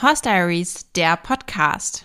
Horse Diaries, der Podcast.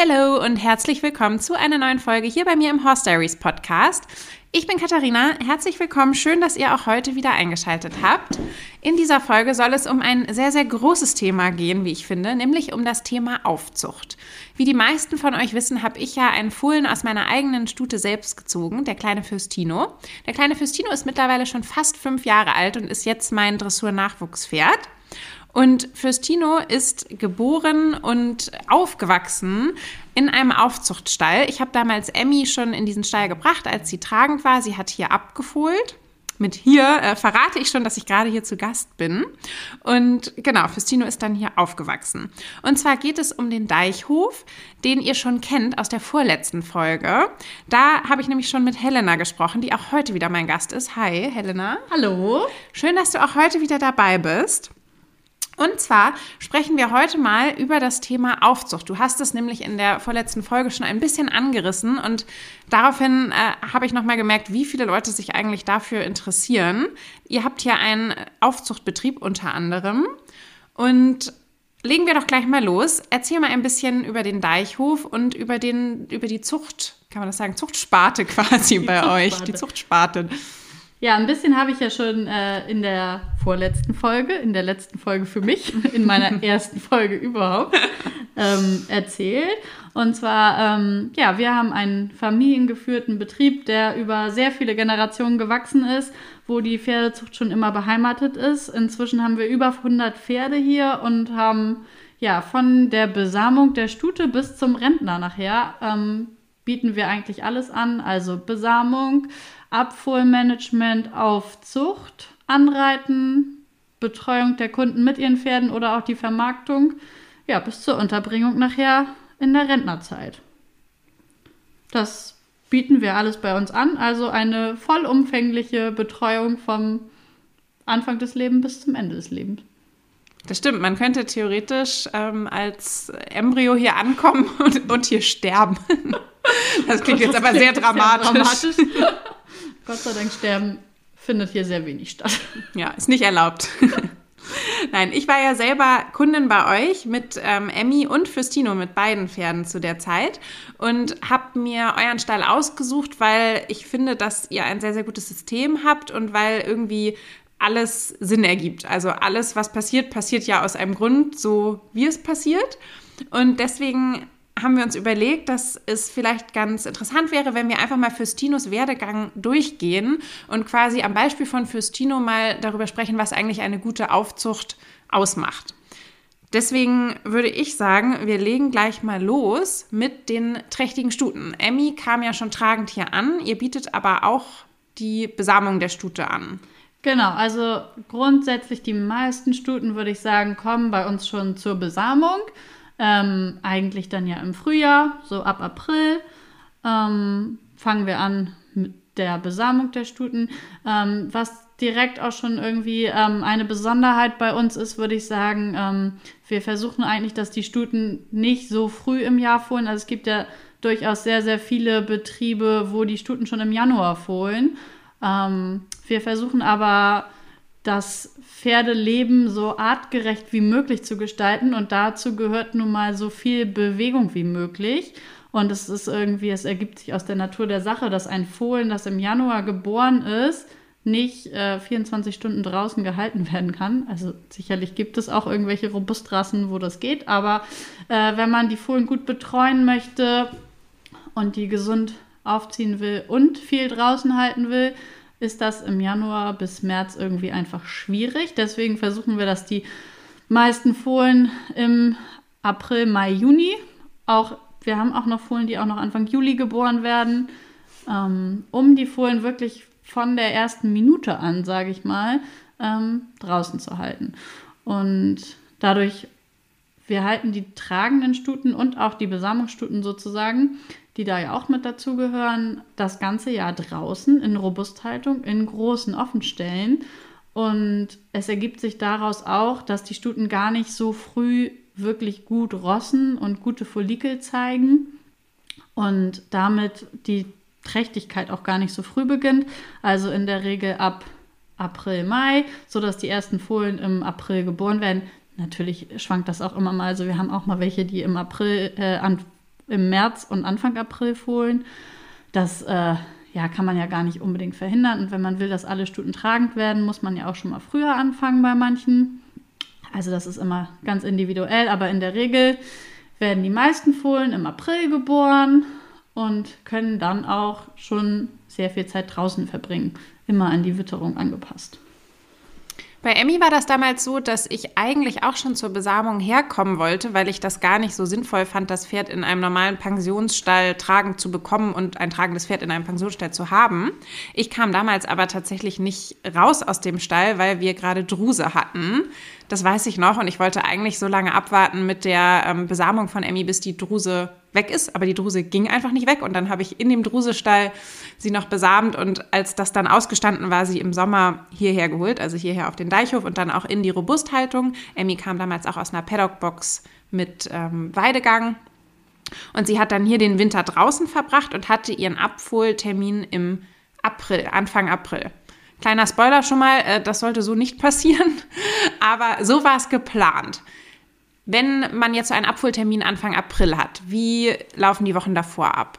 Hallo und herzlich willkommen zu einer neuen Folge hier bei mir im Horse Diaries Podcast. Ich bin Katharina, herzlich willkommen, schön, dass ihr auch heute wieder eingeschaltet habt. In dieser Folge soll es um ein sehr, sehr großes Thema gehen, wie ich finde, nämlich um das Thema Aufzucht. Wie die meisten von euch wissen, habe ich ja einen Fohlen aus meiner eigenen Stute selbst gezogen, der kleine Fürstino. Der kleine Fürstino ist mittlerweile schon fast fünf Jahre alt und ist jetzt mein Dressur-Nachwuchspferd. Und Fürstino ist geboren und aufgewachsen in einem Aufzuchtstall. Ich habe damals Emmy schon in diesen Stall gebracht, als sie tragend war. Sie hat hier abgefohlt. Mit hier äh, verrate ich schon, dass ich gerade hier zu Gast bin. Und genau, Fürstino ist dann hier aufgewachsen. Und zwar geht es um den Deichhof, den ihr schon kennt aus der vorletzten Folge. Da habe ich nämlich schon mit Helena gesprochen, die auch heute wieder mein Gast ist. Hi, Helena. Hallo. Schön, dass du auch heute wieder dabei bist. Und zwar sprechen wir heute mal über das Thema Aufzucht. Du hast es nämlich in der vorletzten Folge schon ein bisschen angerissen und daraufhin äh, habe ich nochmal gemerkt, wie viele Leute sich eigentlich dafür interessieren. Ihr habt hier einen Aufzuchtbetrieb unter anderem und legen wir doch gleich mal los. Erzähl mal ein bisschen über den Deichhof und über, den, über die Zucht, kann man das sagen, Zuchtsparte quasi die bei Zuchtsparte. euch, die Zuchtsparte. Ja, ein bisschen habe ich ja schon äh, in der vorletzten Folge, in der letzten Folge für mich, in meiner ersten Folge überhaupt, ähm, erzählt. Und zwar, ähm, ja, wir haben einen familiengeführten Betrieb, der über sehr viele Generationen gewachsen ist, wo die Pferdezucht schon immer beheimatet ist. Inzwischen haben wir über 100 Pferde hier und haben ja von der Besamung der Stute bis zum Rentner nachher ähm, bieten wir eigentlich alles an. Also Besamung, Abfuhrmanagement auf Zucht, Anreiten, Betreuung der Kunden mit ihren Pferden oder auch die Vermarktung, ja, bis zur Unterbringung nachher in der Rentnerzeit. Das bieten wir alles bei uns an, also eine vollumfängliche Betreuung vom Anfang des Lebens bis zum Ende des Lebens. Das stimmt, man könnte theoretisch ähm, als Embryo hier ankommen und, und hier sterben. Das klingt jetzt aber sehr dramatisch. Sehr dramatisch. Gott sei Dank sterben findet hier sehr wenig statt. Ja, ist nicht erlaubt. Nein, ich war ja selber Kundin bei euch mit ähm, Emmy und Fürstino, mit beiden Pferden zu der Zeit und habe mir euren Stall ausgesucht, weil ich finde, dass ihr ein sehr, sehr gutes System habt und weil irgendwie alles Sinn ergibt. Also alles, was passiert, passiert ja aus einem Grund, so wie es passiert. Und deswegen haben wir uns überlegt, dass es vielleicht ganz interessant wäre, wenn wir einfach mal Fürstinos Werdegang durchgehen und quasi am Beispiel von Fürstino mal darüber sprechen, was eigentlich eine gute Aufzucht ausmacht. Deswegen würde ich sagen, wir legen gleich mal los mit den trächtigen Stuten. Emmy kam ja schon tragend hier an, ihr bietet aber auch die Besamung der Stute an. Genau, also grundsätzlich die meisten Stuten, würde ich sagen, kommen bei uns schon zur Besamung. Ähm, eigentlich dann ja im Frühjahr, so ab April, ähm, fangen wir an mit der Besamung der Stuten. Ähm, was direkt auch schon irgendwie ähm, eine Besonderheit bei uns ist, würde ich sagen, ähm, wir versuchen eigentlich, dass die Stuten nicht so früh im Jahr fohlen. Also es gibt ja durchaus sehr, sehr viele Betriebe, wo die Stuten schon im Januar fohlen. Ähm, wir versuchen aber das Pferdeleben so artgerecht wie möglich zu gestalten und dazu gehört nun mal so viel Bewegung wie möglich. Und es ist irgendwie, es ergibt sich aus der Natur der Sache, dass ein Fohlen, das im Januar geboren ist, nicht äh, 24 Stunden draußen gehalten werden kann. Also sicherlich gibt es auch irgendwelche Robustrassen, wo das geht, aber äh, wenn man die Fohlen gut betreuen möchte und die gesund aufziehen will und viel draußen halten will, ist das im Januar bis März irgendwie einfach schwierig. Deswegen versuchen wir, dass die meisten Fohlen im April, Mai, Juni, auch wir haben auch noch Fohlen, die auch noch Anfang Juli geboren werden, ähm, um die Fohlen wirklich von der ersten Minute an, sage ich mal, ähm, draußen zu halten. Und dadurch, wir halten die tragenden Stuten und auch die Besamungsstuten sozusagen die da ja auch mit dazugehören, das ganze Jahr draußen in Robusthaltung in großen Offenstellen. Und es ergibt sich daraus auch, dass die Stuten gar nicht so früh wirklich gut rossen und gute Follikel zeigen und damit die Trächtigkeit auch gar nicht so früh beginnt. Also in der Regel ab April, Mai, sodass die ersten Fohlen im April geboren werden. Natürlich schwankt das auch immer mal. Also wir haben auch mal welche, die im April, äh, im März und Anfang April fohlen. Das äh, ja, kann man ja gar nicht unbedingt verhindern. Und wenn man will, dass alle Stuten tragend werden, muss man ja auch schon mal früher anfangen bei manchen. Also das ist immer ganz individuell, aber in der Regel werden die meisten Fohlen im April geboren und können dann auch schon sehr viel Zeit draußen verbringen, immer an die Witterung angepasst. Bei Emmy war das damals so, dass ich eigentlich auch schon zur Besamung herkommen wollte, weil ich das gar nicht so sinnvoll fand, das Pferd in einem normalen Pensionsstall tragend zu bekommen und ein tragendes Pferd in einem Pensionsstall zu haben. Ich kam damals aber tatsächlich nicht raus aus dem Stall, weil wir gerade Druse hatten. Das weiß ich noch und ich wollte eigentlich so lange abwarten mit der ähm, Besamung von Emmy, bis die Druse weg ist, aber die Druse ging einfach nicht weg und dann habe ich in dem Drusestall sie noch besamt und als das dann ausgestanden war, sie im Sommer hierher geholt, also hierher auf den Deichhof und dann auch in die Robusthaltung. Emmy kam damals auch aus einer Paddockbox mit ähm, Weidegang und sie hat dann hier den Winter draußen verbracht und hatte ihren Abholtermin im April, Anfang April. Kleiner Spoiler schon mal, äh, das sollte so nicht passieren, aber so war es geplant. Wenn man jetzt einen Abholtermin Anfang April hat, wie laufen die Wochen davor ab?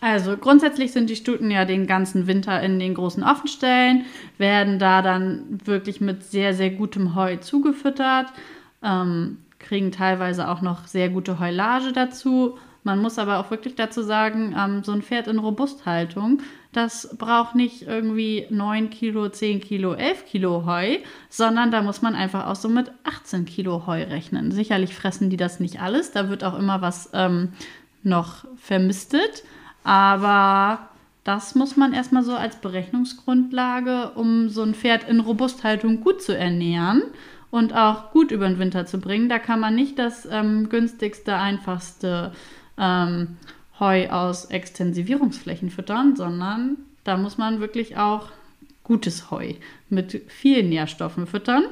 Also grundsätzlich sind die Stuten ja den ganzen Winter in den großen Offenstellen, werden da dann wirklich mit sehr, sehr gutem Heu zugefüttert, ähm, kriegen teilweise auch noch sehr gute Heulage dazu. Man muss aber auch wirklich dazu sagen, ähm, so ein Pferd in Robusthaltung das braucht nicht irgendwie 9 Kilo, 10 Kilo, 11 Kilo Heu, sondern da muss man einfach auch so mit 18 Kilo Heu rechnen. Sicherlich fressen die das nicht alles, da wird auch immer was ähm, noch vermistet, aber das muss man erstmal so als Berechnungsgrundlage, um so ein Pferd in Robusthaltung gut zu ernähren und auch gut über den Winter zu bringen. Da kann man nicht das ähm, günstigste, einfachste ähm, Heu aus Extensivierungsflächen füttern, sondern da muss man wirklich auch gutes Heu mit vielen Nährstoffen füttern.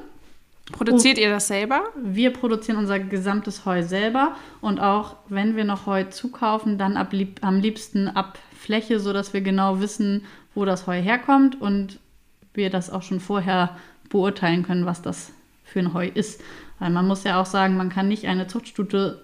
Produziert ihr das selber? Wir produzieren unser gesamtes Heu selber und auch wenn wir noch Heu zukaufen, dann ab, am liebsten ab Fläche, sodass wir genau wissen, wo das Heu herkommt und wir das auch schon vorher beurteilen können, was das für ein Heu ist. Weil man muss ja auch sagen, man kann nicht eine Zuchtstute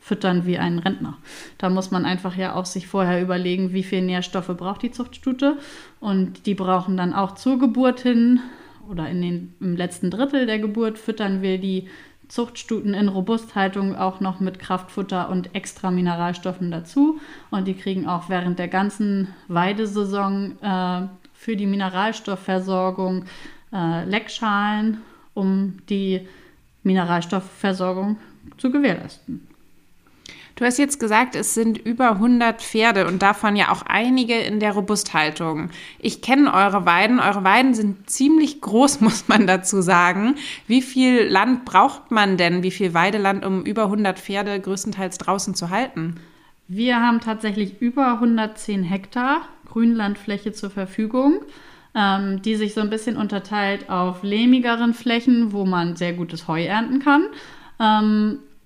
füttern wie ein Rentner. Da muss man einfach ja auch sich vorher überlegen, wie viel Nährstoffe braucht die Zuchtstute. Und die brauchen dann auch zur Geburt hin oder in den, im letzten Drittel der Geburt füttern wir die Zuchtstuten in Robusthaltung auch noch mit Kraftfutter und extra Mineralstoffen dazu. Und die kriegen auch während der ganzen Weidesaison äh, für die Mineralstoffversorgung äh, Leckschalen, um die Mineralstoffversorgung zu gewährleisten. Du hast jetzt gesagt, es sind über 100 Pferde und davon ja auch einige in der Robusthaltung. Ich kenne eure Weiden. Eure Weiden sind ziemlich groß, muss man dazu sagen. Wie viel Land braucht man denn? Wie viel Weideland, um über 100 Pferde größtenteils draußen zu halten? Wir haben tatsächlich über 110 Hektar Grünlandfläche zur Verfügung, ähm, die sich so ein bisschen unterteilt auf lehmigeren Flächen, wo man sehr gutes Heu ernten kann.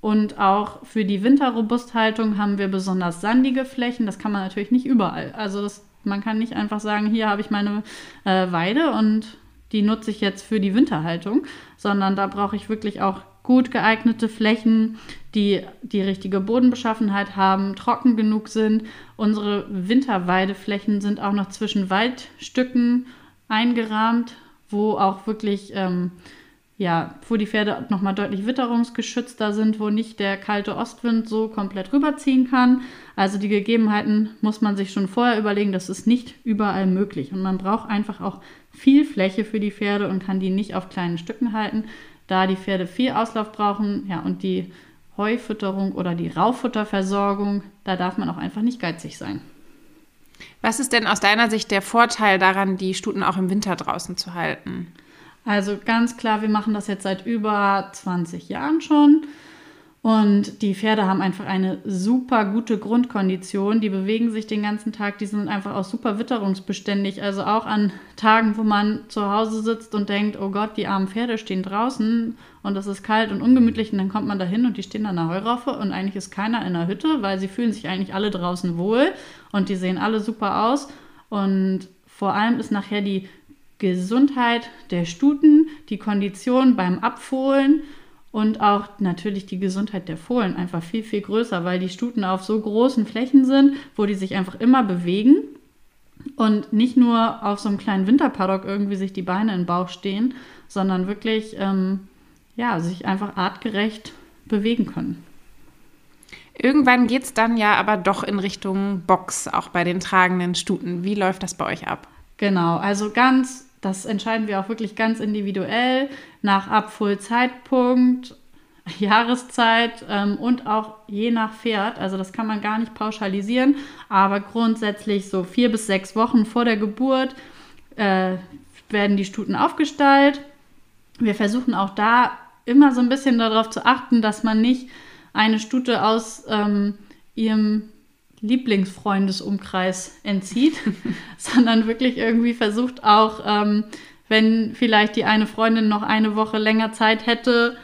Und auch für die Winterrobusthaltung haben wir besonders sandige Flächen. Das kann man natürlich nicht überall. Also das, man kann nicht einfach sagen, hier habe ich meine äh, Weide und die nutze ich jetzt für die Winterhaltung, sondern da brauche ich wirklich auch gut geeignete Flächen, die die richtige Bodenbeschaffenheit haben, trocken genug sind. Unsere Winterweideflächen sind auch noch zwischen Waldstücken eingerahmt, wo auch wirklich ähm, ja, wo die Pferde nochmal deutlich witterungsgeschützter sind, wo nicht der kalte Ostwind so komplett rüberziehen kann. Also die Gegebenheiten muss man sich schon vorher überlegen, das ist nicht überall möglich. Und man braucht einfach auch viel Fläche für die Pferde und kann die nicht auf kleinen Stücken halten, da die Pferde viel Auslauf brauchen. Ja, und die Heufütterung oder die Rauffutterversorgung, da darf man auch einfach nicht geizig sein. Was ist denn aus deiner Sicht der Vorteil daran, die Stuten auch im Winter draußen zu halten? Also ganz klar, wir machen das jetzt seit über 20 Jahren schon. Und die Pferde haben einfach eine super gute Grundkondition. Die bewegen sich den ganzen Tag. Die sind einfach auch super witterungsbeständig. Also auch an Tagen, wo man zu Hause sitzt und denkt, oh Gott, die armen Pferde stehen draußen und es ist kalt und ungemütlich. Und dann kommt man da hin und die stehen an der Heuraufe und eigentlich ist keiner in der Hütte, weil sie fühlen sich eigentlich alle draußen wohl und die sehen alle super aus. Und vor allem ist nachher die Gesundheit der Stuten, die Kondition beim Abfohlen und auch natürlich die Gesundheit der Fohlen einfach viel, viel größer, weil die Stuten auf so großen Flächen sind, wo die sich einfach immer bewegen und nicht nur auf so einem kleinen Winterpaddock irgendwie sich die Beine in den Bauch stehen, sondern wirklich ähm, ja, sich einfach artgerecht bewegen können. Irgendwann geht es dann ja aber doch in Richtung Box, auch bei den tragenden Stuten. Wie läuft das bei euch ab? Genau, also ganz, das entscheiden wir auch wirklich ganz individuell nach Abfuhrzeitpunkt, Jahreszeit ähm, und auch je nach Pferd. Also das kann man gar nicht pauschalisieren, aber grundsätzlich so vier bis sechs Wochen vor der Geburt äh, werden die Stuten aufgestallt. Wir versuchen auch da immer so ein bisschen darauf zu achten, dass man nicht eine Stute aus ähm, ihrem Lieblingsfreundesumkreis entzieht, sondern wirklich irgendwie versucht auch, ähm, wenn vielleicht die eine Freundin noch eine Woche länger Zeit hätte,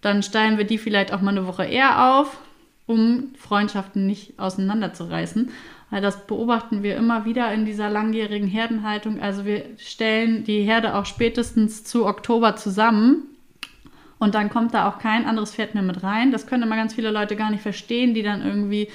dann steilen wir die vielleicht auch mal eine Woche eher auf, um Freundschaften nicht auseinanderzureißen. Weil das beobachten wir immer wieder in dieser langjährigen Herdenhaltung. Also wir stellen die Herde auch spätestens zu Oktober zusammen und dann kommt da auch kein anderes Pferd mehr mit rein. Das können immer ganz viele Leute gar nicht verstehen, die dann irgendwie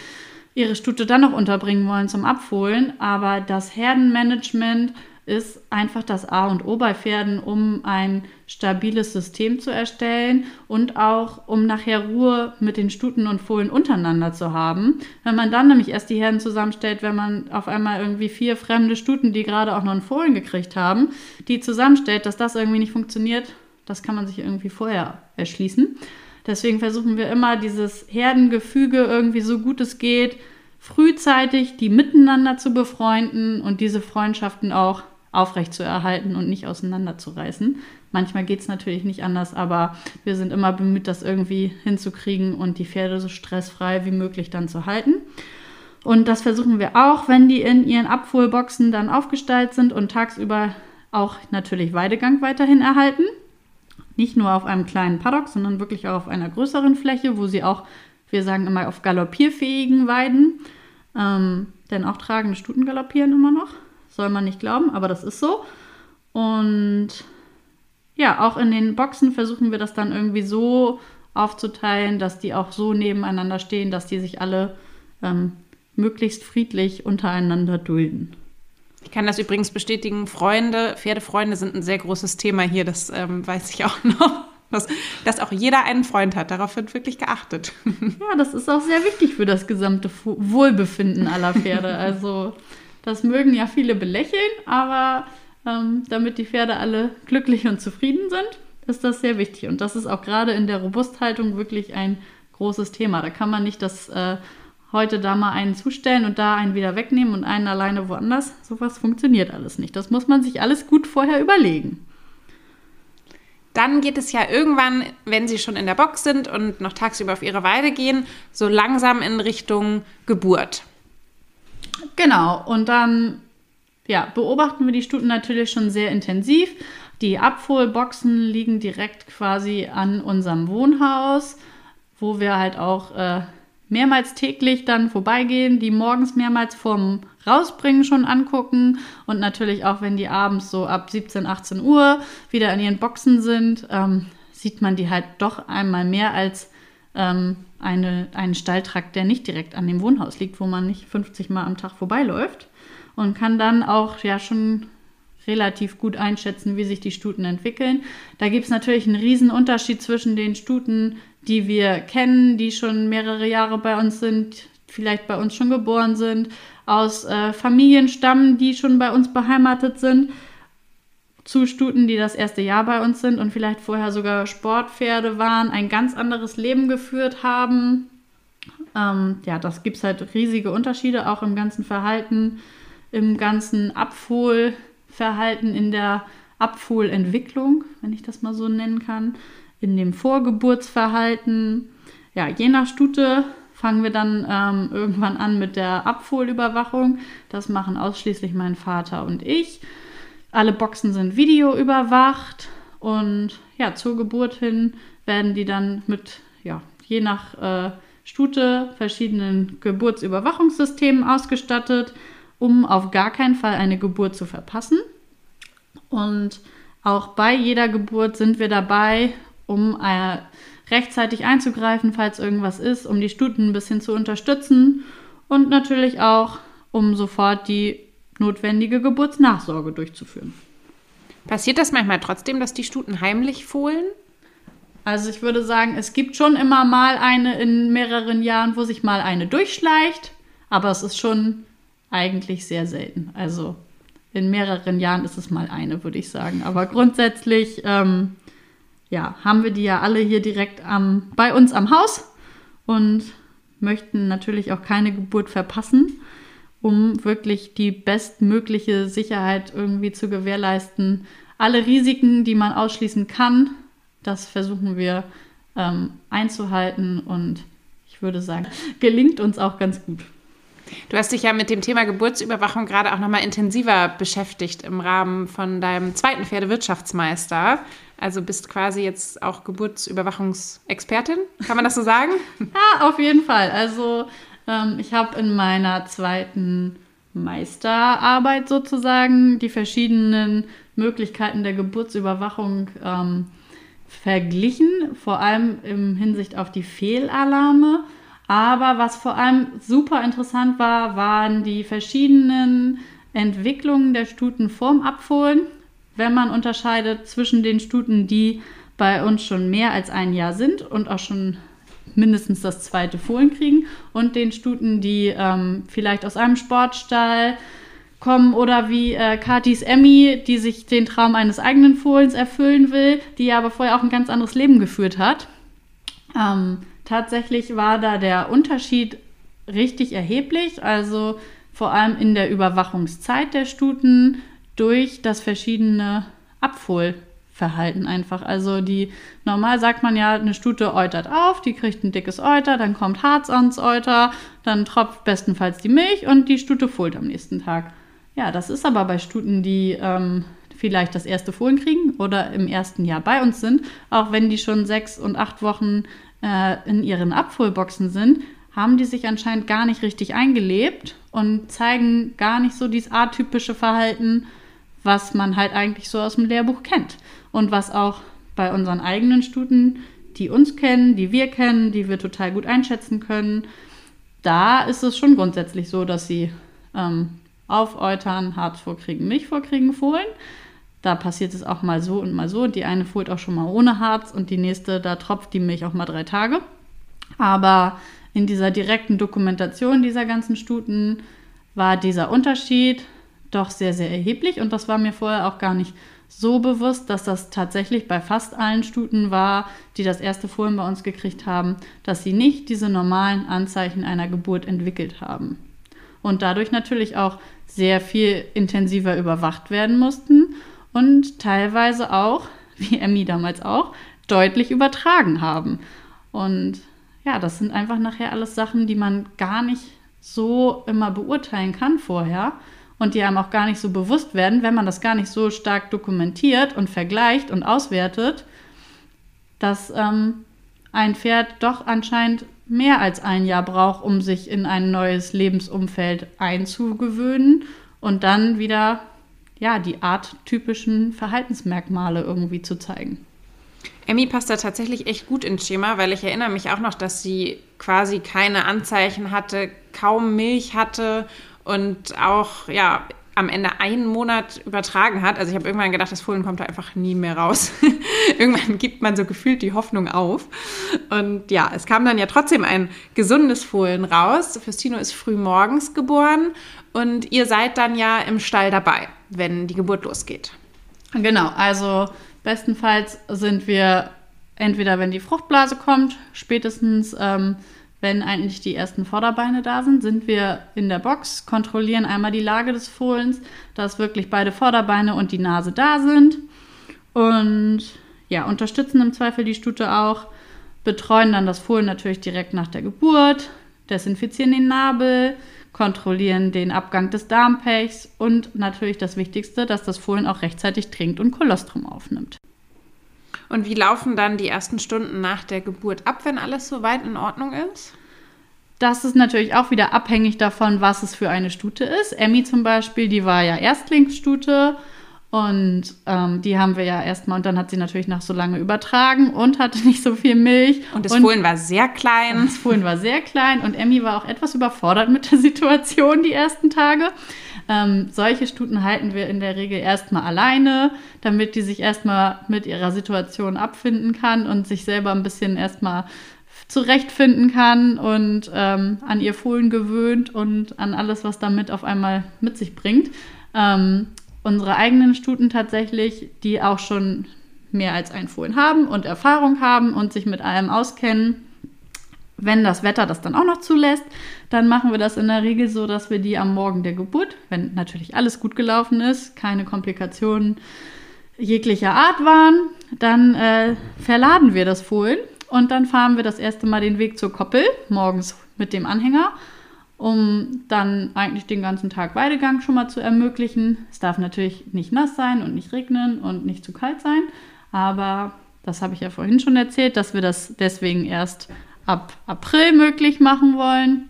ihre Stute dann noch unterbringen wollen zum Abfohlen. Aber das Herdenmanagement ist einfach das A und O bei Pferden, um ein stabiles System zu erstellen und auch um nachher Ruhe mit den Stuten und Fohlen untereinander zu haben. Wenn man dann nämlich erst die Herden zusammenstellt, wenn man auf einmal irgendwie vier fremde Stuten, die gerade auch noch einen Fohlen gekriegt haben, die zusammenstellt, dass das irgendwie nicht funktioniert, das kann man sich irgendwie vorher erschließen. Deswegen versuchen wir immer, dieses Herdengefüge irgendwie so gut es geht, frühzeitig die miteinander zu befreunden und diese Freundschaften auch aufrechtzuerhalten und nicht auseinanderzureißen. Manchmal geht es natürlich nicht anders, aber wir sind immer bemüht, das irgendwie hinzukriegen und die Pferde so stressfrei wie möglich dann zu halten. Und das versuchen wir auch, wenn die in ihren Abholboxen dann aufgestellt sind und tagsüber auch natürlich Weidegang weiterhin erhalten. Nicht nur auf einem kleinen Paddock, sondern wirklich auch auf einer größeren Fläche, wo sie auch, wir sagen immer, auf galoppierfähigen Weiden, ähm, denn auch tragende Stuten galoppieren immer noch. Soll man nicht glauben, aber das ist so. Und ja, auch in den Boxen versuchen wir das dann irgendwie so aufzuteilen, dass die auch so nebeneinander stehen, dass die sich alle ähm, möglichst friedlich untereinander dulden. Ich kann das übrigens bestätigen. Freunde, Pferdefreunde sind ein sehr großes Thema hier. Das ähm, weiß ich auch noch. Dass, dass, auch jeder einen Freund hat. Darauf wird wirklich geachtet. Ja, das ist auch sehr wichtig für das gesamte Wohlbefinden aller Pferde. Also, das mögen ja viele belächeln, aber ähm, damit die Pferde alle glücklich und zufrieden sind, ist das sehr wichtig. Und das ist auch gerade in der Robusthaltung wirklich ein großes Thema. Da kann man nicht das äh, heute da mal einen zustellen und da einen wieder wegnehmen und einen alleine woanders. Sowas funktioniert alles nicht. Das muss man sich alles gut vorher überlegen. Dann geht es ja irgendwann, wenn sie schon in der Box sind und noch tagsüber auf ihre Weide gehen, so langsam in Richtung Geburt. Genau, und dann ja, beobachten wir die Stuten natürlich schon sehr intensiv. Die Abholboxen liegen direkt quasi an unserem Wohnhaus, wo wir halt auch äh, mehrmals täglich dann vorbeigehen, die morgens mehrmals vorm Rausbringen schon angucken und natürlich auch, wenn die abends so ab 17, 18 Uhr wieder in ihren Boxen sind, ähm, sieht man die halt doch einmal mehr als ähm, eine, einen Stalltrakt, der nicht direkt an dem Wohnhaus liegt, wo man nicht 50 Mal am Tag vorbeiläuft und kann dann auch ja schon relativ gut einschätzen, wie sich die Stuten entwickeln. Da gibt es natürlich einen riesen Unterschied zwischen den Stuten, die wir kennen, die schon mehrere Jahre bei uns sind, vielleicht bei uns schon geboren sind, aus äh, Familien stammen, die schon bei uns beheimatet sind, zu Stuten, die das erste Jahr bei uns sind und vielleicht vorher sogar Sportpferde waren, ein ganz anderes Leben geführt haben. Ähm, ja, das gibt es halt riesige Unterschiede, auch im ganzen Verhalten, im ganzen Abfohlverhalten, in der Abfohlentwicklung, wenn ich das mal so nennen kann in dem Vorgeburtsverhalten. Ja, je nach Stute fangen wir dann ähm, irgendwann an mit der Abfohlüberwachung. Das machen ausschließlich mein Vater und ich. Alle Boxen sind videoüberwacht und ja, zur Geburt hin werden die dann mit, ja, je nach äh, Stute verschiedenen Geburtsüberwachungssystemen ausgestattet, um auf gar keinen Fall eine Geburt zu verpassen. Und auch bei jeder Geburt sind wir dabei, um äh, rechtzeitig einzugreifen, falls irgendwas ist, um die Stuten ein bisschen zu unterstützen und natürlich auch, um sofort die notwendige Geburtsnachsorge durchzuführen. Passiert das manchmal trotzdem, dass die Stuten heimlich fohlen? Also ich würde sagen, es gibt schon immer mal eine in mehreren Jahren, wo sich mal eine durchschleicht, aber es ist schon eigentlich sehr selten. Also in mehreren Jahren ist es mal eine, würde ich sagen. Aber grundsätzlich, ähm, ja, haben wir die ja alle hier direkt am, bei uns am Haus und möchten natürlich auch keine Geburt verpassen, um wirklich die bestmögliche Sicherheit irgendwie zu gewährleisten. Alle Risiken, die man ausschließen kann, das versuchen wir ähm, einzuhalten und ich würde sagen, gelingt uns auch ganz gut. Du hast dich ja mit dem Thema Geburtsüberwachung gerade auch nochmal intensiver beschäftigt im Rahmen von deinem zweiten Pferdewirtschaftsmeister. Also bist quasi jetzt auch Geburtsüberwachungsexpertin, kann man das so sagen? ja, auf jeden Fall. Also ähm, ich habe in meiner zweiten Meisterarbeit sozusagen die verschiedenen Möglichkeiten der Geburtsüberwachung ähm, verglichen, vor allem im Hinsicht auf die Fehlalarme. Aber was vor allem super interessant war, waren die verschiedenen Entwicklungen der Stuten vorm Abfohlen, wenn man unterscheidet zwischen den Stuten, die bei uns schon mehr als ein Jahr sind und auch schon mindestens das zweite Fohlen kriegen und den Stuten, die ähm, vielleicht aus einem Sportstall kommen oder wie äh, Katis Emmy, die sich den Traum eines eigenen Fohlens erfüllen will, die aber vorher auch ein ganz anderes Leben geführt hat. Ähm, tatsächlich war da der Unterschied richtig erheblich, also vor allem in der Überwachungszeit der Stuten durch das verschiedene Abfohlverhalten einfach. Also die normal sagt man ja, eine Stute eutert auf, die kriegt ein dickes Euter, dann kommt Harz ans Euter, dann tropft bestenfalls die Milch und die Stute fohlt am nächsten Tag. Ja, das ist aber bei Stuten, die ähm, vielleicht das erste Fohlen kriegen oder im ersten Jahr bei uns sind, auch wenn die schon sechs und acht Wochen äh, in ihren Abholboxen sind, haben die sich anscheinend gar nicht richtig eingelebt und zeigen gar nicht so dieses atypische Verhalten, was man halt eigentlich so aus dem Lehrbuch kennt. Und was auch bei unseren eigenen Stuten, die uns kennen, die wir kennen, die wir total gut einschätzen können, da ist es schon grundsätzlich so, dass sie ähm, aufäutern, Harz vorkriegen, Milch vorkriegen, Fohlen. Da passiert es auch mal so und mal so. Die eine fohlt auch schon mal ohne Harz und die nächste, da tropft die Milch auch mal drei Tage. Aber in dieser direkten Dokumentation dieser ganzen Stuten war dieser Unterschied doch sehr, sehr erheblich. Und das war mir vorher auch gar nicht so bewusst, dass das tatsächlich bei fast allen Stuten war, die das erste Fohlen bei uns gekriegt haben, dass sie nicht diese normalen Anzeichen einer Geburt entwickelt haben. Und dadurch natürlich auch sehr viel intensiver überwacht werden mussten und teilweise auch, wie Emmy damals auch, deutlich übertragen haben. Und ja, das sind einfach nachher alles Sachen, die man gar nicht so immer beurteilen kann vorher und die einem auch gar nicht so bewusst werden, wenn man das gar nicht so stark dokumentiert und vergleicht und auswertet, dass ähm, ein Pferd doch anscheinend mehr als ein Jahr braucht, um sich in ein neues Lebensumfeld einzugewöhnen und dann wieder ja, die arttypischen Verhaltensmerkmale irgendwie zu zeigen. Emmy passt da tatsächlich echt gut ins Schema, weil ich erinnere mich auch noch, dass sie quasi keine Anzeichen hatte, kaum Milch hatte und auch ja am Ende einen Monat übertragen hat. Also ich habe irgendwann gedacht, das Fohlen kommt da einfach nie mehr raus. irgendwann gibt man so gefühlt die Hoffnung auf. Und ja, es kam dann ja trotzdem ein gesundes Fohlen raus. Festino ist früh morgens geboren und ihr seid dann ja im Stall dabei, wenn die Geburt losgeht. Genau, also bestenfalls sind wir entweder, wenn die Fruchtblase kommt, spätestens ähm, wenn eigentlich die ersten Vorderbeine da sind, sind wir in der Box, kontrollieren einmal die Lage des Fohlens, dass wirklich beide Vorderbeine und die Nase da sind. Und ja, unterstützen im Zweifel die Stute auch, betreuen dann das Fohlen natürlich direkt nach der Geburt, desinfizieren den Nabel, kontrollieren den Abgang des Darmpechs und natürlich das Wichtigste, dass das Fohlen auch rechtzeitig trinkt und Kolostrum aufnimmt. Und wie laufen dann die ersten Stunden nach der Geburt ab, wenn alles soweit in Ordnung ist? Das ist natürlich auch wieder abhängig davon, was es für eine Stute ist. Emmy zum Beispiel, die war ja Erstlingsstute Und ähm, die haben wir ja erstmal, und dann hat sie natürlich nach so lange übertragen und hatte nicht so viel Milch. Und das und Fohlen war sehr klein. Das Fohlen war sehr klein und Emmy war auch etwas überfordert mit der Situation die ersten Tage. Ähm, solche Stuten halten wir in der Regel erstmal alleine, damit die sich erstmal mit ihrer Situation abfinden kann und sich selber ein bisschen erstmal zurechtfinden kann und ähm, an ihr Fohlen gewöhnt und an alles, was damit auf einmal mit sich bringt. Ähm, unsere eigenen Stuten tatsächlich, die auch schon mehr als ein Fohlen haben und Erfahrung haben und sich mit allem auskennen, wenn das Wetter das dann auch noch zulässt, dann machen wir das in der Regel so, dass wir die am Morgen der Geburt, wenn natürlich alles gut gelaufen ist, keine Komplikationen jeglicher Art waren, dann äh, verladen wir das Fohlen und dann fahren wir das erste Mal den Weg zur Koppel, morgens mit dem Anhänger, um dann eigentlich den ganzen Tag Weidegang schon mal zu ermöglichen. Es darf natürlich nicht nass sein und nicht regnen und nicht zu kalt sein, aber das habe ich ja vorhin schon erzählt, dass wir das deswegen erst ab April möglich machen wollen.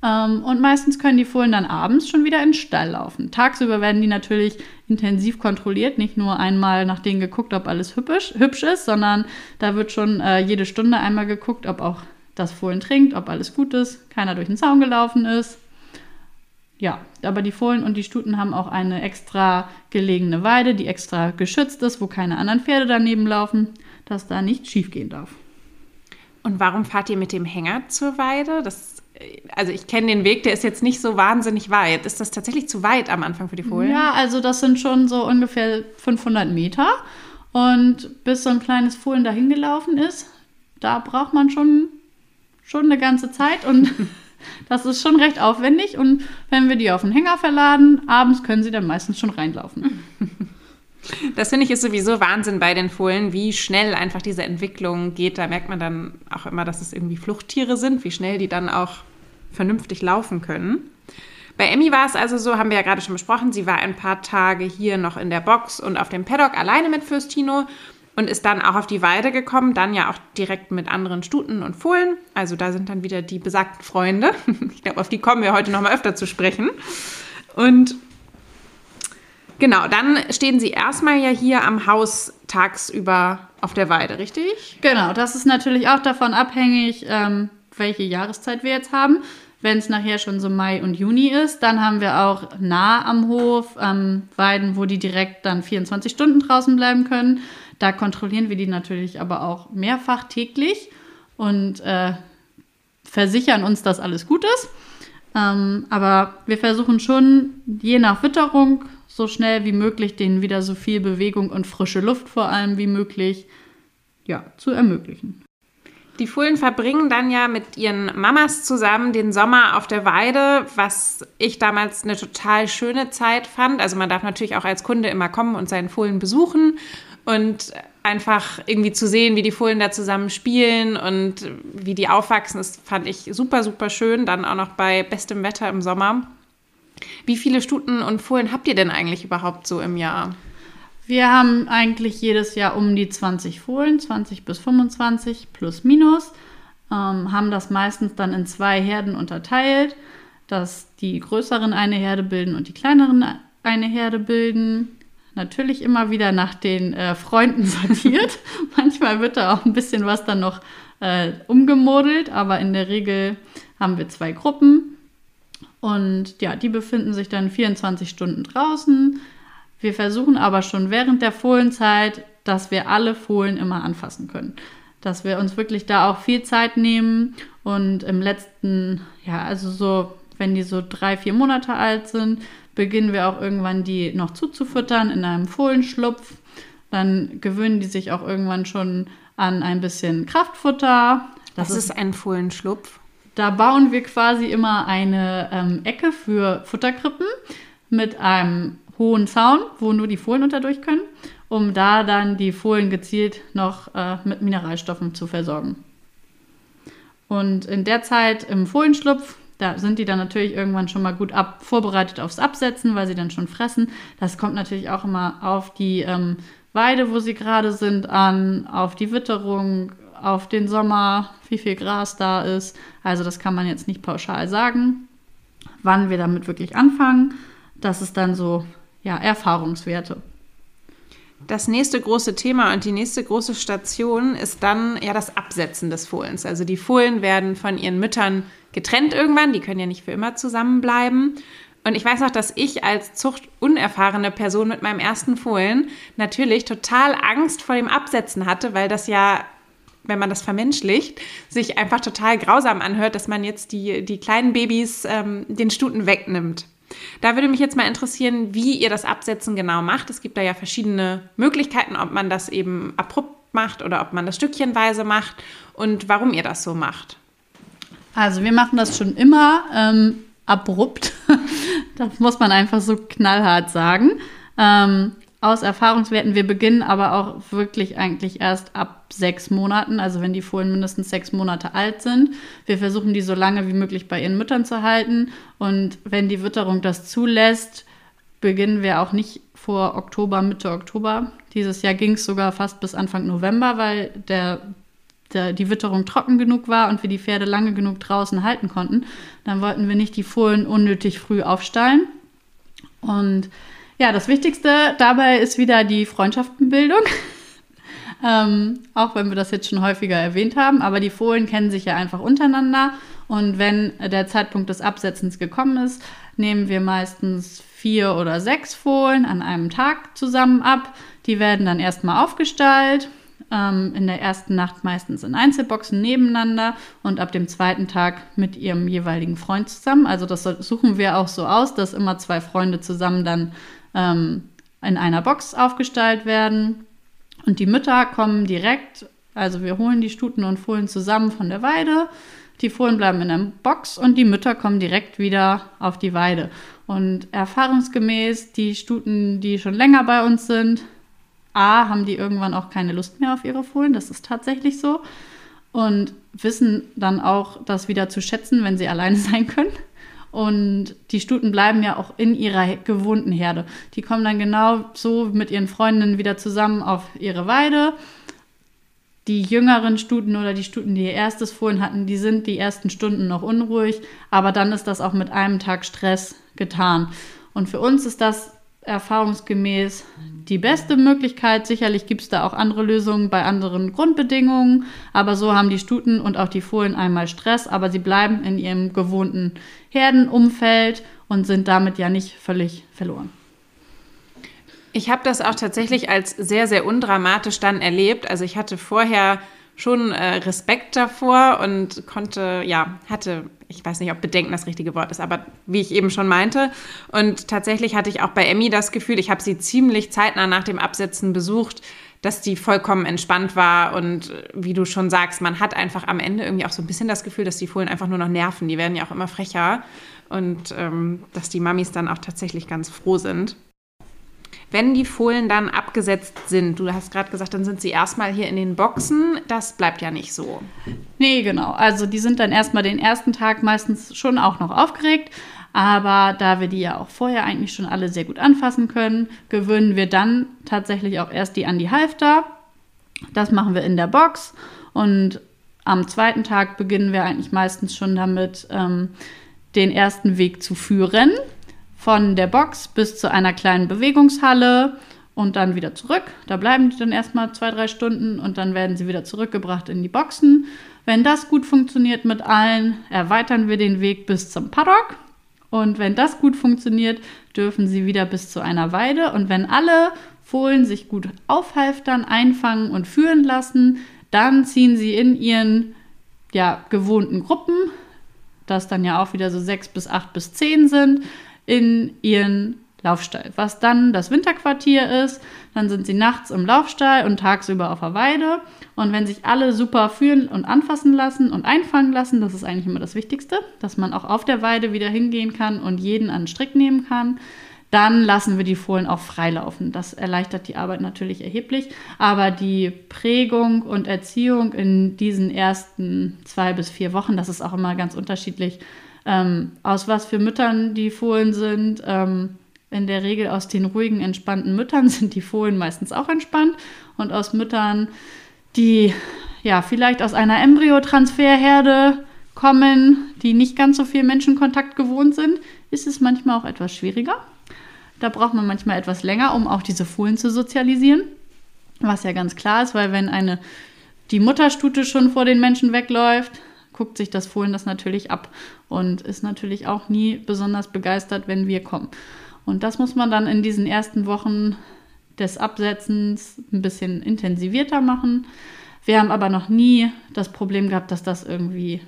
Ähm, und meistens können die Fohlen dann abends schon wieder in den Stall laufen. Tagsüber werden die natürlich intensiv kontrolliert, nicht nur einmal nach denen geguckt, ob alles hübsch, hübsch ist, sondern da wird schon äh, jede Stunde einmal geguckt, ob auch das Fohlen trinkt, ob alles gut ist, keiner durch den Zaun gelaufen ist. Ja, aber die Fohlen und die Stuten haben auch eine extra gelegene Weide, die extra geschützt ist, wo keine anderen Pferde daneben laufen, dass da nichts schiefgehen darf. Und warum fahrt ihr mit dem Hänger zur Weide? Das, also ich kenne den Weg, der ist jetzt nicht so wahnsinnig weit. Ist das tatsächlich zu weit am Anfang für die Fohlen? Ja, also das sind schon so ungefähr 500 Meter. Und bis so ein kleines Fohlen dahin gelaufen ist, da braucht man schon, schon eine ganze Zeit und das ist schon recht aufwendig. Und wenn wir die auf den Hänger verladen, abends können sie dann meistens schon reinlaufen. Das finde ich ist sowieso Wahnsinn bei den Fohlen, wie schnell einfach diese Entwicklung geht. Da merkt man dann auch immer, dass es irgendwie Fluchttiere sind, wie schnell die dann auch vernünftig laufen können. Bei Emmy war es also so, haben wir ja gerade schon besprochen, sie war ein paar Tage hier noch in der Box und auf dem Paddock alleine mit Fürstino und ist dann auch auf die Weide gekommen, dann ja auch direkt mit anderen Stuten und Fohlen. Also da sind dann wieder die besagten Freunde. Ich glaube, auf die kommen wir heute noch mal öfter zu sprechen. Und Genau, dann stehen Sie erstmal ja hier am Haus tagsüber auf der Weide, richtig? Genau, das ist natürlich auch davon abhängig, ähm, welche Jahreszeit wir jetzt haben. Wenn es nachher schon so Mai und Juni ist, dann haben wir auch nah am Hof ähm, Weiden, wo die direkt dann 24 Stunden draußen bleiben können. Da kontrollieren wir die natürlich aber auch mehrfach täglich und äh, versichern uns, dass alles gut ist. Ähm, aber wir versuchen schon, je nach Witterung, so schnell wie möglich denen wieder so viel Bewegung und frische Luft vor allem wie möglich ja, zu ermöglichen. Die Fohlen verbringen dann ja mit ihren Mamas zusammen den Sommer auf der Weide, was ich damals eine total schöne Zeit fand. Also man darf natürlich auch als Kunde immer kommen und seinen Fohlen besuchen und einfach irgendwie zu sehen, wie die Fohlen da zusammen spielen und wie die aufwachsen, das fand ich super, super schön. Dann auch noch bei bestem Wetter im Sommer. Wie viele Stuten und Fohlen habt ihr denn eigentlich überhaupt so im Jahr? Wir haben eigentlich jedes Jahr um die 20 Fohlen, 20 bis 25 plus minus. Ähm, haben das meistens dann in zwei Herden unterteilt, dass die größeren eine Herde bilden und die kleineren eine Herde bilden. Natürlich immer wieder nach den äh, Freunden sortiert. Manchmal wird da auch ein bisschen was dann noch äh, umgemodelt, aber in der Regel haben wir zwei Gruppen. Und ja, die befinden sich dann 24 Stunden draußen. Wir versuchen aber schon während der Fohlenzeit, dass wir alle Fohlen immer anfassen können. Dass wir uns wirklich da auch viel Zeit nehmen und im letzten, ja, also so, wenn die so drei, vier Monate alt sind, beginnen wir auch irgendwann die noch zuzufüttern in einem Fohlenschlupf. Dann gewöhnen die sich auch irgendwann schon an ein bisschen Kraftfutter. Das Was ist ein Fohlenschlupf? Da bauen wir quasi immer eine ähm, Ecke für Futterkrippen mit einem hohen Zaun, wo nur die Fohlen unter durch können, um da dann die Fohlen gezielt noch äh, mit Mineralstoffen zu versorgen. Und in der Zeit im Fohlenschlupf, da sind die dann natürlich irgendwann schon mal gut ab, vorbereitet aufs Absetzen, weil sie dann schon fressen. Das kommt natürlich auch immer auf die ähm, Weide, wo sie gerade sind, an, auf die Witterung, auf den Sommer, wie viel Gras da ist. Also das kann man jetzt nicht pauschal sagen, wann wir damit wirklich anfangen. Das ist dann so, ja, Erfahrungswerte. Das nächste große Thema und die nächste große Station ist dann ja das Absetzen des Fohlens. Also die Fohlen werden von ihren Müttern getrennt irgendwann, die können ja nicht für immer zusammenbleiben. Und ich weiß noch, dass ich als zuchtunerfahrene Person mit meinem ersten Fohlen natürlich total Angst vor dem Absetzen hatte, weil das ja, wenn man das vermenschlicht, sich einfach total grausam anhört, dass man jetzt die, die kleinen Babys ähm, den Stuten wegnimmt. Da würde mich jetzt mal interessieren, wie ihr das Absetzen genau macht. Es gibt da ja verschiedene Möglichkeiten, ob man das eben abrupt macht oder ob man das stückchenweise macht und warum ihr das so macht. Also wir machen das schon immer ähm, abrupt. das muss man einfach so knallhart sagen. Ähm, aus Erfahrungswerten, wir beginnen aber auch wirklich eigentlich erst ab sechs Monaten, also wenn die Fohlen mindestens sechs Monate alt sind. Wir versuchen die so lange wie möglich bei ihren Müttern zu halten und wenn die Witterung das zulässt, beginnen wir auch nicht vor Oktober, Mitte Oktober. Dieses Jahr ging es sogar fast bis Anfang November, weil der, der, die Witterung trocken genug war und wir die Pferde lange genug draußen halten konnten. Dann wollten wir nicht die Fohlen unnötig früh aufstallen. Und ja, das Wichtigste dabei ist wieder die Freundschaftenbildung. ähm, auch wenn wir das jetzt schon häufiger erwähnt haben. Aber die Fohlen kennen sich ja einfach untereinander. Und wenn der Zeitpunkt des Absetzens gekommen ist, nehmen wir meistens vier oder sechs Fohlen an einem Tag zusammen ab. Die werden dann erstmal aufgestallt. Ähm, in der ersten Nacht meistens in Einzelboxen nebeneinander und ab dem zweiten Tag mit ihrem jeweiligen Freund zusammen. Also das suchen wir auch so aus, dass immer zwei Freunde zusammen dann ähm, in einer Box aufgestellt werden. Und die Mütter kommen direkt, also wir holen die Stuten und Fohlen zusammen von der Weide. Die Fohlen bleiben in der Box und die Mütter kommen direkt wieder auf die Weide. Und erfahrungsgemäß, die Stuten, die schon länger bei uns sind, A, haben die irgendwann auch keine Lust mehr auf ihre Fohlen, das ist tatsächlich so. Und wissen dann auch das wieder zu schätzen, wenn sie alleine sein können. Und die Stuten bleiben ja auch in ihrer gewohnten Herde. Die kommen dann genau so mit ihren Freundinnen wieder zusammen auf ihre Weide. Die jüngeren Stuten oder die Stuten, die ihr erstes Fohlen hatten, die sind die ersten Stunden noch unruhig, aber dann ist das auch mit einem Tag Stress getan. Und für uns ist das erfahrungsgemäß die beste Möglichkeit. Sicherlich gibt es da auch andere Lösungen bei anderen Grundbedingungen, aber so haben die Stuten und auch die Fohlen einmal Stress, aber sie bleiben in ihrem gewohnten Herdenumfeld und sind damit ja nicht völlig verloren. Ich habe das auch tatsächlich als sehr, sehr undramatisch dann erlebt. Also ich hatte vorher schon äh, Respekt davor und konnte, ja, hatte, ich weiß nicht, ob Bedenken das richtige Wort ist, aber wie ich eben schon meinte. Und tatsächlich hatte ich auch bei Emmy das Gefühl, ich habe sie ziemlich zeitnah nach dem Absetzen besucht, dass die vollkommen entspannt war. Und äh, wie du schon sagst, man hat einfach am Ende irgendwie auch so ein bisschen das Gefühl, dass die Fohlen einfach nur noch nerven. Die werden ja auch immer frecher. Und ähm, dass die Mamis dann auch tatsächlich ganz froh sind. Wenn die Fohlen dann abgesetzt sind, du hast gerade gesagt, dann sind sie erstmal hier in den Boxen. Das bleibt ja nicht so. Nee, genau. Also die sind dann erstmal den ersten Tag meistens schon auch noch aufgeregt. Aber da wir die ja auch vorher eigentlich schon alle sehr gut anfassen können, gewöhnen wir dann tatsächlich auch erst die an die Halfter. Das machen wir in der Box. Und am zweiten Tag beginnen wir eigentlich meistens schon damit, ähm, den ersten Weg zu führen von der Box bis zu einer kleinen Bewegungshalle und dann wieder zurück. Da bleiben die dann erstmal zwei, drei Stunden und dann werden sie wieder zurückgebracht in die Boxen. Wenn das gut funktioniert mit allen, erweitern wir den Weg bis zum Paddock. Und wenn das gut funktioniert, dürfen sie wieder bis zu einer Weide. Und wenn alle Fohlen sich gut aufhalftern, einfangen und führen lassen, dann ziehen sie in ihren ja, gewohnten Gruppen, das dann ja auch wieder so sechs bis acht bis zehn sind, in ihren Laufstall. Was dann das Winterquartier ist, dann sind sie nachts im Laufstall und tagsüber auf der Weide. Und wenn sich alle super fühlen und anfassen lassen und einfangen lassen, das ist eigentlich immer das Wichtigste, dass man auch auf der Weide wieder hingehen kann und jeden an den Strick nehmen kann. Dann lassen wir die Fohlen auch freilaufen. Das erleichtert die Arbeit natürlich erheblich. Aber die Prägung und Erziehung in diesen ersten zwei bis vier Wochen, das ist auch immer ganz unterschiedlich ähm, aus was für Müttern die Fohlen sind. Ähm, in der Regel aus den ruhigen, entspannten Müttern sind die Fohlen meistens auch entspannt. Und aus Müttern, die ja vielleicht aus einer Embryotransferherde kommen, die nicht ganz so viel Menschenkontakt gewohnt sind, ist es manchmal auch etwas schwieriger. Da braucht man manchmal etwas länger, um auch diese Fohlen zu sozialisieren. Was ja ganz klar ist, weil wenn eine die Mutterstute schon vor den Menschen wegläuft, guckt sich das Fohlen das natürlich ab und ist natürlich auch nie besonders begeistert, wenn wir kommen. Und das muss man dann in diesen ersten Wochen des Absetzens ein bisschen intensivierter machen. Wir haben aber noch nie das Problem gehabt, dass das irgendwie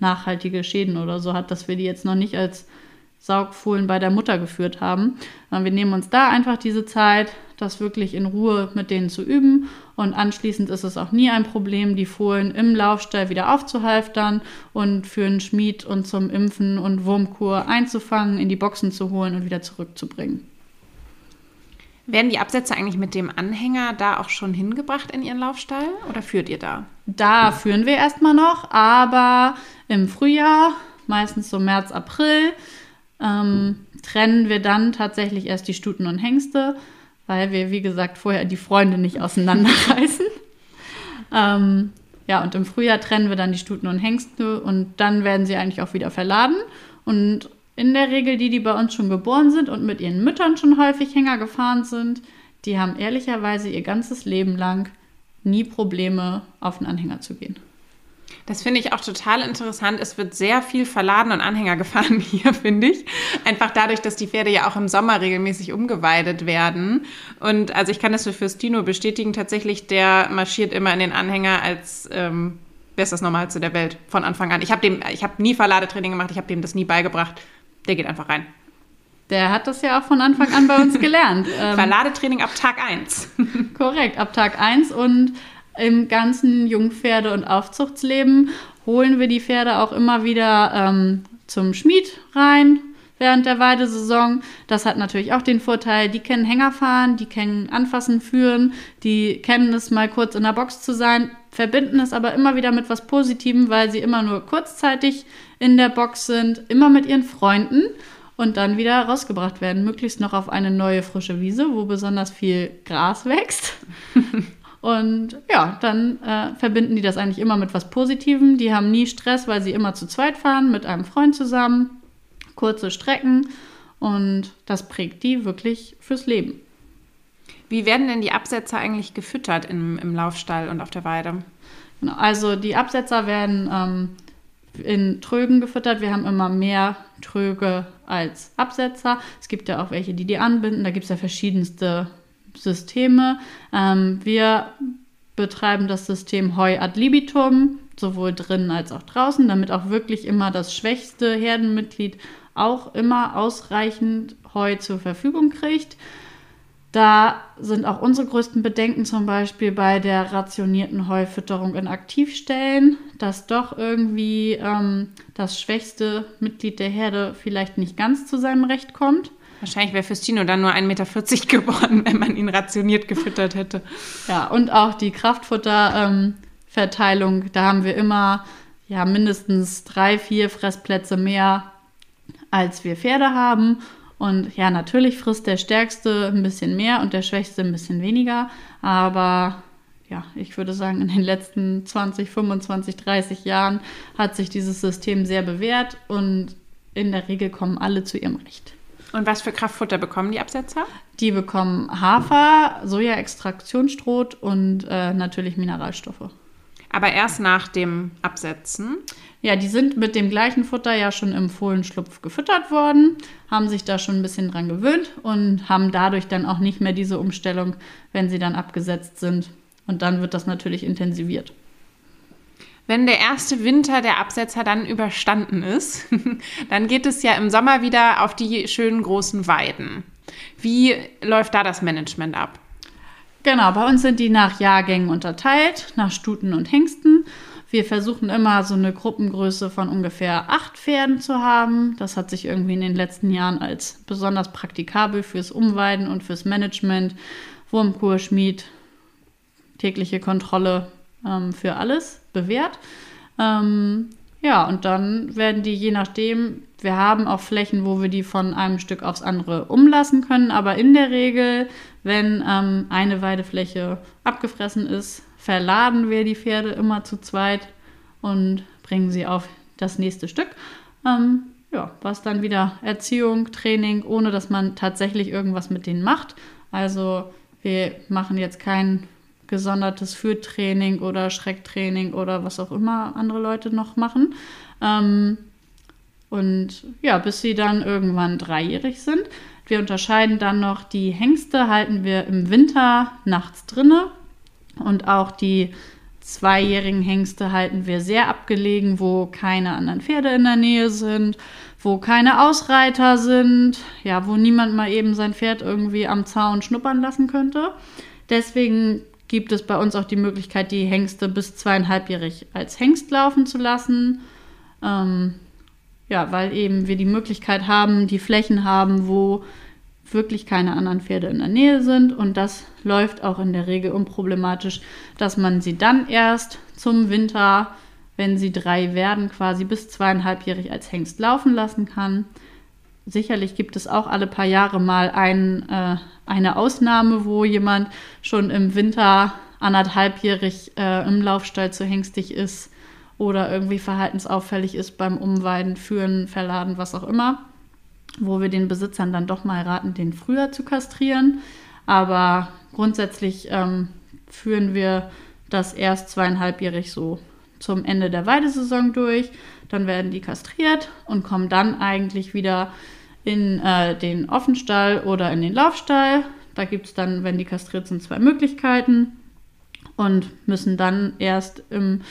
nachhaltige Schäden oder so hat, dass wir die jetzt noch nicht als Saugfohlen bei der Mutter geführt haben. Wir nehmen uns da einfach diese Zeit, das wirklich in Ruhe mit denen zu üben. Und anschließend ist es auch nie ein Problem, die Fohlen im Laufstall wieder aufzuhalftern und für einen Schmied und zum Impfen und Wurmkur einzufangen, in die Boxen zu holen und wieder zurückzubringen. Werden die Absätze eigentlich mit dem Anhänger da auch schon hingebracht in Ihren Laufstall oder führt ihr da? Da führen wir erstmal noch, aber im Frühjahr, meistens so März, April, ähm, trennen wir dann tatsächlich erst die Stuten und Hengste, weil wir, wie gesagt, vorher die Freunde nicht auseinanderreißen. ähm, ja, und im Frühjahr trennen wir dann die Stuten und Hengste und dann werden sie eigentlich auch wieder verladen. Und in der Regel die, die bei uns schon geboren sind und mit ihren Müttern schon häufig Hänger gefahren sind, die haben ehrlicherweise ihr ganzes Leben lang nie Probleme, auf den Anhänger zu gehen. Das finde ich auch total interessant. Es wird sehr viel verladen und Anhänger gefahren hier, finde ich. Einfach dadurch, dass die Pferde ja auch im Sommer regelmäßig umgeweidet werden. Und also ich kann das für Fürstino bestätigen, tatsächlich, der marschiert immer in den Anhänger als ähm, bestes Normalste der Welt von Anfang an. Ich habe dem, ich habe nie Verladetraining gemacht, ich habe dem das nie beigebracht. Der geht einfach rein. Der hat das ja auch von Anfang an bei uns gelernt. Ähm, Verladetraining ab Tag 1. Korrekt, ab Tag 1 und im ganzen Jungpferde- und Aufzuchtsleben holen wir die Pferde auch immer wieder ähm, zum Schmied rein während der Weidesaison. Das hat natürlich auch den Vorteil, die kennen Hänger fahren, die kennen Anfassen führen, die kennen es mal kurz in der Box zu sein, verbinden es aber immer wieder mit was Positivem, weil sie immer nur kurzzeitig in der Box sind, immer mit ihren Freunden und dann wieder rausgebracht werden, möglichst noch auf eine neue frische Wiese, wo besonders viel Gras wächst. Und ja, dann äh, verbinden die das eigentlich immer mit was Positivem. Die haben nie Stress, weil sie immer zu zweit fahren, mit einem Freund zusammen, kurze Strecken. Und das prägt die wirklich fürs Leben. Wie werden denn die Absetzer eigentlich gefüttert im, im Laufstall und auf der Weide? Genau, also die Absetzer werden ähm, in Trögen gefüttert. Wir haben immer mehr Tröge als Absetzer. Es gibt ja auch welche, die die anbinden. Da gibt es ja verschiedenste Systeme. Ähm, wir betreiben das System Heu ad libitum, sowohl drinnen als auch draußen, damit auch wirklich immer das schwächste Herdenmitglied auch immer ausreichend Heu zur Verfügung kriegt. Da sind auch unsere größten Bedenken zum Beispiel bei der rationierten Heufütterung in Aktivstellen, dass doch irgendwie ähm, das schwächste Mitglied der Herde vielleicht nicht ganz zu seinem Recht kommt. Wahrscheinlich wäre Fürstino dann nur 1,40 Meter geworden, wenn man ihn rationiert gefüttert hätte. Ja, und auch die Kraftfutterverteilung, ähm, da haben wir immer ja, mindestens drei, vier Fressplätze mehr, als wir Pferde haben. Und ja, natürlich frisst der Stärkste ein bisschen mehr und der Schwächste ein bisschen weniger. Aber ja, ich würde sagen, in den letzten 20, 25, 30 Jahren hat sich dieses System sehr bewährt und in der Regel kommen alle zu ihrem Recht. Und was für Kraftfutter bekommen die Absetzer? Die bekommen Hafer, Soja-Extraktionsstroh und äh, natürlich Mineralstoffe. Aber erst nach dem Absetzen? Ja, die sind mit dem gleichen Futter ja schon im Fohlenschlupf gefüttert worden, haben sich da schon ein bisschen dran gewöhnt und haben dadurch dann auch nicht mehr diese Umstellung, wenn sie dann abgesetzt sind. Und dann wird das natürlich intensiviert. Wenn der erste Winter der Absetzer dann überstanden ist, dann geht es ja im Sommer wieder auf die schönen großen Weiden. Wie läuft da das Management ab? Genau, bei uns sind die nach Jahrgängen unterteilt, nach Stuten und Hengsten. Wir versuchen immer so eine Gruppengröße von ungefähr acht Pferden zu haben. Das hat sich irgendwie in den letzten Jahren als besonders praktikabel fürs Umweiden und fürs Management, Wurmkur, Schmied, tägliche Kontrolle ähm, für alles bewährt. Ähm, ja, und dann werden die je nachdem, wir haben auch Flächen, wo wir die von einem Stück aufs andere umlassen können, aber in der Regel, wenn ähm, eine Weidefläche abgefressen ist, verladen wir die Pferde immer zu zweit und bringen sie auf das nächste Stück. Ähm, ja, was dann wieder Erziehung, Training, ohne dass man tatsächlich irgendwas mit denen macht. Also wir machen jetzt kein gesondertes Führtraining oder Schrecktraining oder was auch immer andere Leute noch machen. Ähm, und ja, bis sie dann irgendwann dreijährig sind. Wir unterscheiden dann noch, die Hengste halten wir im Winter nachts drinne und auch die zweijährigen Hengste halten wir sehr abgelegen, wo keine anderen Pferde in der Nähe sind, wo keine Ausreiter sind, ja, wo niemand mal eben sein Pferd irgendwie am Zaun schnuppern lassen könnte. Deswegen gibt es bei uns auch die Möglichkeit, die Hengste bis zweieinhalbjährig als Hengst laufen zu lassen. Ähm, ja, weil eben wir die Möglichkeit haben, die Flächen haben, wo wirklich keine anderen Pferde in der Nähe sind. Und das läuft auch in der Regel unproblematisch, dass man sie dann erst zum Winter, wenn sie drei werden, quasi bis zweieinhalbjährig als Hengst laufen lassen kann. Sicherlich gibt es auch alle paar Jahre mal ein, äh, eine Ausnahme, wo jemand schon im Winter anderthalbjährig äh, im Laufstall zu hengstig ist oder irgendwie verhaltensauffällig ist beim Umweiden, Führen, Verladen, was auch immer, wo wir den Besitzern dann doch mal raten, den früher zu kastrieren. Aber grundsätzlich ähm, führen wir das erst zweieinhalbjährig so zum Ende der Weidesaison durch. Dann werden die kastriert und kommen dann eigentlich wieder in äh, den Offenstall oder in den Laufstall. Da gibt es dann, wenn die kastriert sind, zwei Möglichkeiten und müssen dann erst im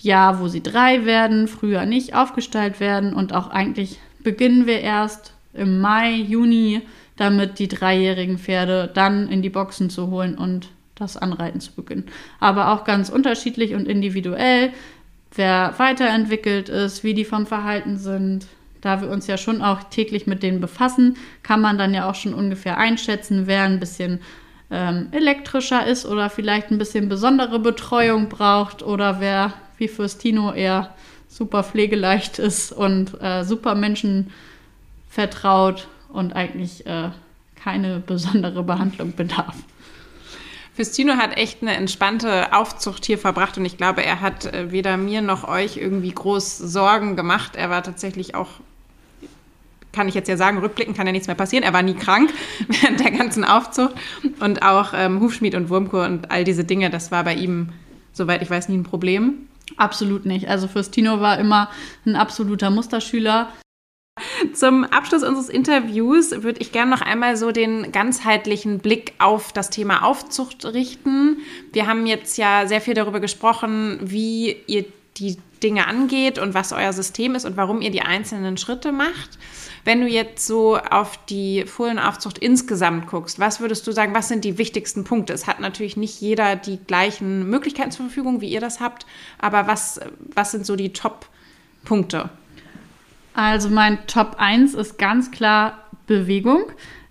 Jahr, wo sie drei werden, früher nicht aufgestellt werden und auch eigentlich beginnen wir erst im Mai, Juni damit, die dreijährigen Pferde dann in die Boxen zu holen und das Anreiten zu beginnen. Aber auch ganz unterschiedlich und individuell, wer weiterentwickelt ist, wie die vom Verhalten sind. Da wir uns ja schon auch täglich mit denen befassen, kann man dann ja auch schon ungefähr einschätzen, wer ein bisschen ähm, elektrischer ist oder vielleicht ein bisschen besondere Betreuung braucht oder wer wie Fürstino eher super pflegeleicht ist und äh, super Menschen vertraut und eigentlich äh, keine besondere Behandlung bedarf. Fürstino hat echt eine entspannte Aufzucht hier verbracht und ich glaube, er hat äh, weder mir noch euch irgendwie groß Sorgen gemacht. Er war tatsächlich auch kann ich jetzt ja sagen, rückblicken kann ja nichts mehr passieren. Er war nie krank während der ganzen Aufzucht. Und auch ähm, Hufschmied und Wurmkur und all diese Dinge, das war bei ihm, soweit ich weiß, nie ein Problem. Absolut nicht. Also Fürstino war immer ein absoluter Musterschüler. Zum Abschluss unseres Interviews würde ich gerne noch einmal so den ganzheitlichen Blick auf das Thema Aufzucht richten. Wir haben jetzt ja sehr viel darüber gesprochen, wie ihr die Dinge angeht und was euer System ist und warum ihr die einzelnen Schritte macht. Wenn du jetzt so auf die Fohlenaufzucht insgesamt guckst, was würdest du sagen, was sind die wichtigsten Punkte? Es hat natürlich nicht jeder die gleichen Möglichkeiten zur Verfügung, wie ihr das habt, aber was, was sind so die Top-Punkte? Also mein Top 1 ist ganz klar Bewegung.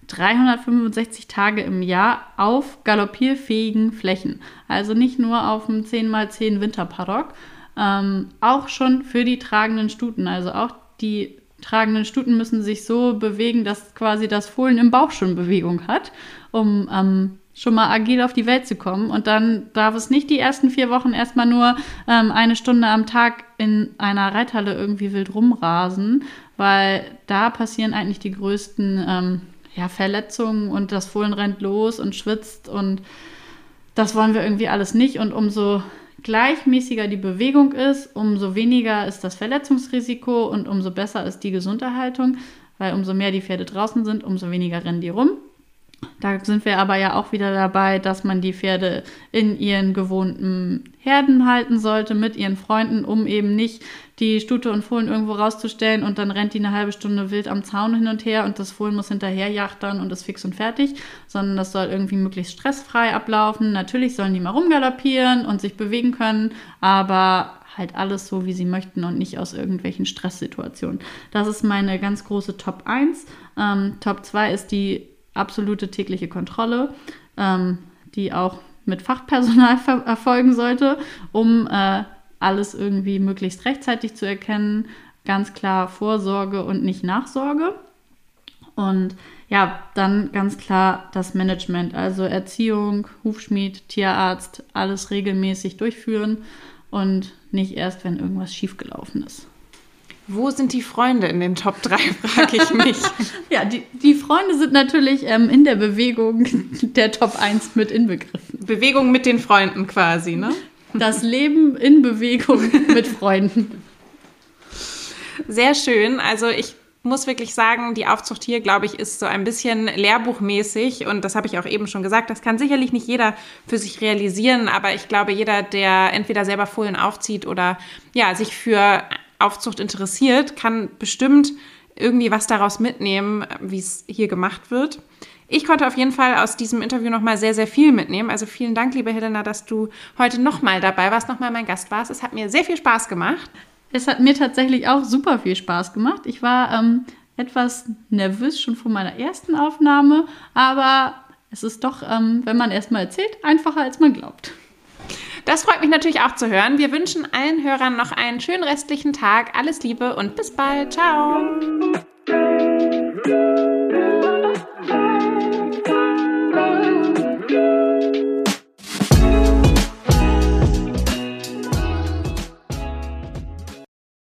365 Tage im Jahr auf galoppierfähigen Flächen. Also nicht nur auf dem 10x10 Winterpaddock, ähm, auch schon für die tragenden Stuten. Also auch die tragenden Stuten müssen sich so bewegen, dass quasi das Fohlen im Bauch schon Bewegung hat, um ähm, schon mal agil auf die Welt zu kommen. Und dann darf es nicht die ersten vier Wochen erstmal nur ähm, eine Stunde am Tag in einer Reithalle irgendwie wild rumrasen, weil da passieren eigentlich die größten ähm, ja, Verletzungen und das Fohlen rennt los und schwitzt und das wollen wir irgendwie alles nicht. Und umso gleichmäßiger die Bewegung ist, umso weniger ist das Verletzungsrisiko und umso besser ist die Gesunderhaltung, weil umso mehr die Pferde draußen sind, umso weniger rennen die rum. Da sind wir aber ja auch wieder dabei, dass man die Pferde in ihren gewohnten Herden halten sollte mit ihren Freunden, um eben nicht die Stute und Fohlen irgendwo rauszustellen und dann rennt die eine halbe Stunde wild am Zaun hin und her und das Fohlen muss hinterher jachtern und ist fix und fertig, sondern das soll irgendwie möglichst stressfrei ablaufen. Natürlich sollen die mal rumgaloppieren und sich bewegen können, aber halt alles so, wie sie möchten und nicht aus irgendwelchen Stresssituationen. Das ist meine ganz große Top 1. Ähm, Top 2 ist die absolute tägliche Kontrolle, ähm, die auch mit Fachpersonal erfolgen sollte, um äh, alles irgendwie möglichst rechtzeitig zu erkennen. Ganz klar Vorsorge und nicht Nachsorge. Und ja, dann ganz klar das Management, also Erziehung, Hufschmied, Tierarzt, alles regelmäßig durchführen und nicht erst, wenn irgendwas schiefgelaufen ist. Wo sind die Freunde in den Top 3, frage ich mich. ja, die, die Freunde sind natürlich ähm, in der Bewegung der Top 1 mit inbegriffen. Bewegung mit den Freunden quasi, ne? Das Leben in Bewegung mit Freunden. Sehr schön. Also ich muss wirklich sagen, die Aufzucht hier, glaube ich, ist so ein bisschen lehrbuchmäßig und das habe ich auch eben schon gesagt. Das kann sicherlich nicht jeder für sich realisieren, aber ich glaube, jeder, der entweder selber Fohlen aufzieht oder ja, sich für Aufzucht interessiert, kann bestimmt irgendwie was daraus mitnehmen, wie es hier gemacht wird. Ich konnte auf jeden Fall aus diesem Interview nochmal sehr, sehr viel mitnehmen. Also vielen Dank, liebe Helena, dass du heute nochmal dabei warst, nochmal mein Gast warst. Es hat mir sehr viel Spaß gemacht. Es hat mir tatsächlich auch super viel Spaß gemacht. Ich war ähm, etwas nervös schon vor meiner ersten Aufnahme, aber es ist doch, ähm, wenn man erstmal erzählt, einfacher als man glaubt. Das freut mich natürlich auch zu hören. Wir wünschen allen Hörern noch einen schönen restlichen Tag. Alles Liebe und bis bald. Ciao.